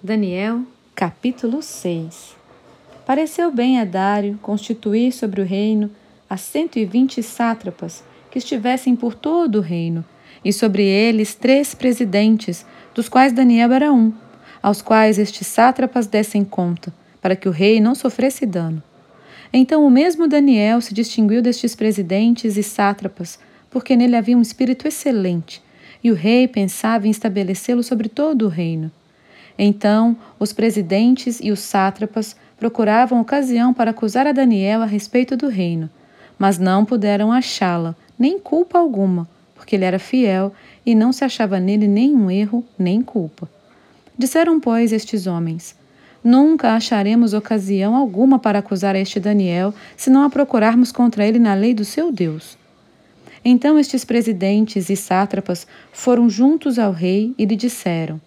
Daniel, capítulo 6 Pareceu bem a Dário constituir sobre o reino as cento e vinte sátrapas que estivessem por todo o reino, e sobre eles três presidentes, dos quais Daniel era um, aos quais estes sátrapas dessem conta, para que o rei não sofresse dano. Então o mesmo Daniel se distinguiu destes presidentes e sátrapas, porque nele havia um espírito excelente, e o rei pensava em estabelecê-lo sobre todo o reino. Então, os presidentes e os sátrapas procuravam ocasião para acusar a Daniel a respeito do reino, mas não puderam achá-la, nem culpa alguma, porque ele era fiel e não se achava nele nenhum erro nem culpa. Disseram, pois, estes homens: Nunca acharemos ocasião alguma para acusar a este Daniel, se não a procurarmos contra ele na lei do seu Deus. Então estes presidentes e sátrapas foram juntos ao rei e lhe disseram: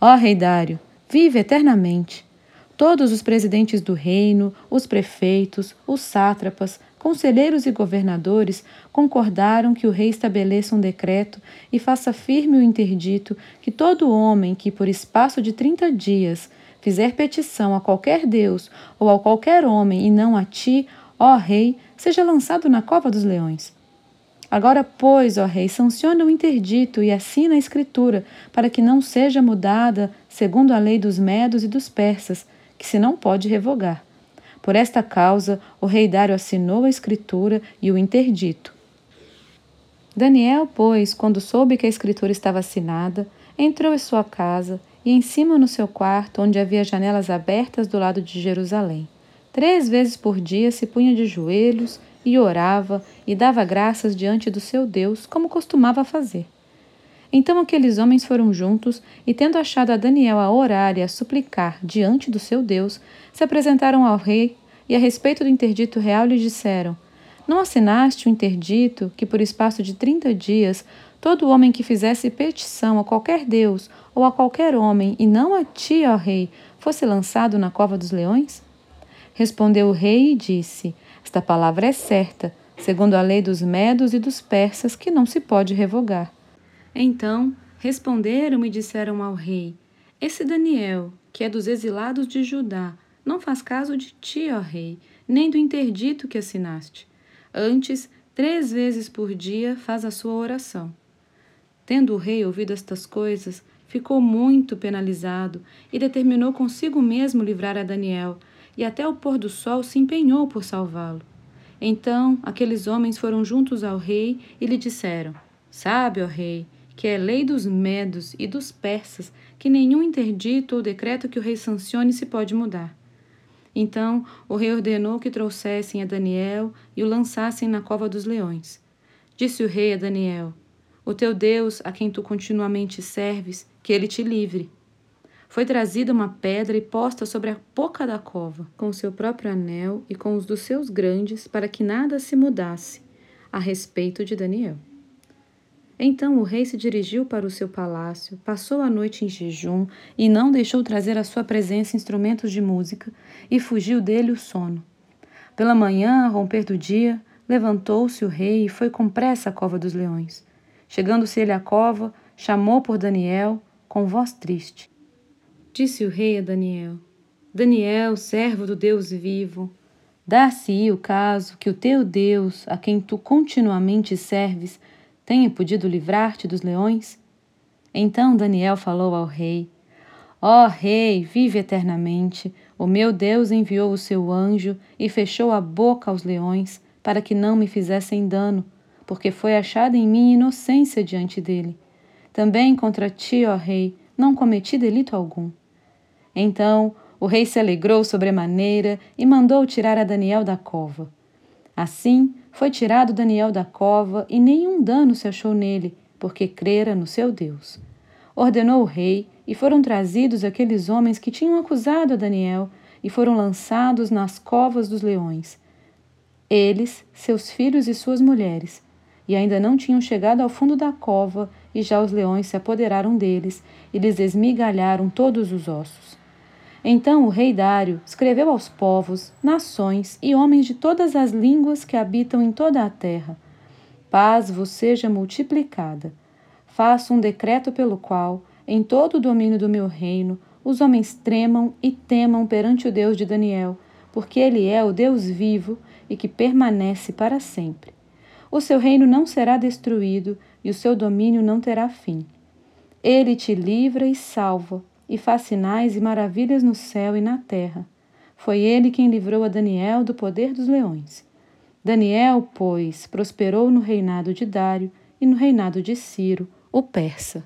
Ó Rei Dário, vive eternamente. Todos os presidentes do reino, os prefeitos, os sátrapas, conselheiros e governadores concordaram que o rei estabeleça um decreto e faça firme o interdito que todo homem que, por espaço de trinta dias, fizer petição a qualquer Deus ou a qualquer homem e não a ti, ó rei, seja lançado na cova dos leões. Agora, pois, ó Rei, sanciona o interdito e assina a escritura, para que não seja mudada segundo a lei dos medos e dos persas, que se não pode revogar. Por esta causa, o rei Dário assinou a escritura e o interdito. Daniel, pois, quando soube que a escritura estava assinada, entrou em sua casa e em cima no seu quarto, onde havia janelas abertas do lado de Jerusalém. Três vezes por dia se punha de joelhos e orava e dava graças diante do seu Deus, como costumava fazer. Então aqueles homens foram juntos e, tendo achado a Daniel a orar e a suplicar diante do seu Deus, se apresentaram ao rei e, a respeito do interdito real, lhe disseram: Não assinaste o interdito que, por espaço de trinta dias, todo homem que fizesse petição a qualquer Deus ou a qualquer homem, e não a ti, ó rei, fosse lançado na cova dos leões? Respondeu o rei e disse: esta palavra é certa, segundo a lei dos medos e dos persas, que não se pode revogar. Então responderam e disseram ao rei: Esse Daniel, que é dos exilados de Judá, não faz caso de ti, ó rei, nem do interdito que assinaste. Antes, três vezes por dia faz a sua oração. Tendo o rei ouvido estas coisas, ficou muito penalizado e determinou consigo mesmo livrar a Daniel, e até o pôr do sol se empenhou por salvá-lo. Então aqueles homens foram juntos ao rei e lhe disseram: Sabe, ó rei, que é lei dos medos e dos persas que nenhum interdito ou decreto que o rei sancione se pode mudar. Então o rei ordenou que trouxessem a Daniel e o lançassem na cova dos leões. Disse o rei a Daniel: O teu Deus, a quem tu continuamente serves, que ele te livre. Foi trazida uma pedra e posta sobre a boca da cova, com seu próprio anel e com os dos seus grandes, para que nada se mudasse a respeito de Daniel. Então o rei se dirigiu para o seu palácio, passou a noite em jejum e não deixou trazer à sua presença instrumentos de música, e fugiu dele o sono. Pela manhã, a romper do dia, levantou-se o rei e foi com pressa à cova dos leões. Chegando-se ele à cova, chamou por Daniel com voz triste. Disse o rei a Daniel: Daniel, servo do Deus vivo, dar-se-ia o caso que o teu Deus, a quem tu continuamente serves, tenha podido livrar-te dos leões? Então Daniel falou ao rei: Ó oh, rei, vive eternamente. O meu Deus enviou o seu anjo e fechou a boca aos leões, para que não me fizessem dano, porque foi achada em mim inocência diante dele. Também contra ti, ó rei, não cometi delito algum. Então o rei se alegrou sobremaneira e mandou tirar a Daniel da cova. Assim foi tirado Daniel da cova e nenhum dano se achou nele, porque crera no seu Deus. Ordenou o rei e foram trazidos aqueles homens que tinham acusado a Daniel e foram lançados nas covas dos leões. Eles, seus filhos e suas mulheres, e ainda não tinham chegado ao fundo da cova, e já os leões se apoderaram deles e lhes esmigalharam todos os ossos. Então o rei Dário escreveu aos povos, nações e homens de todas as línguas que habitam em toda a terra: Paz vos seja multiplicada. Faço um decreto pelo qual, em todo o domínio do meu reino, os homens tremam e temam perante o Deus de Daniel, porque ele é o Deus vivo e que permanece para sempre. O seu reino não será destruído e o seu domínio não terá fim. Ele te livra e salva, e faz sinais e maravilhas no céu e na terra. Foi ele quem livrou a Daniel do poder dos leões. Daniel, pois, prosperou no reinado de Dário e no reinado de Ciro, o persa.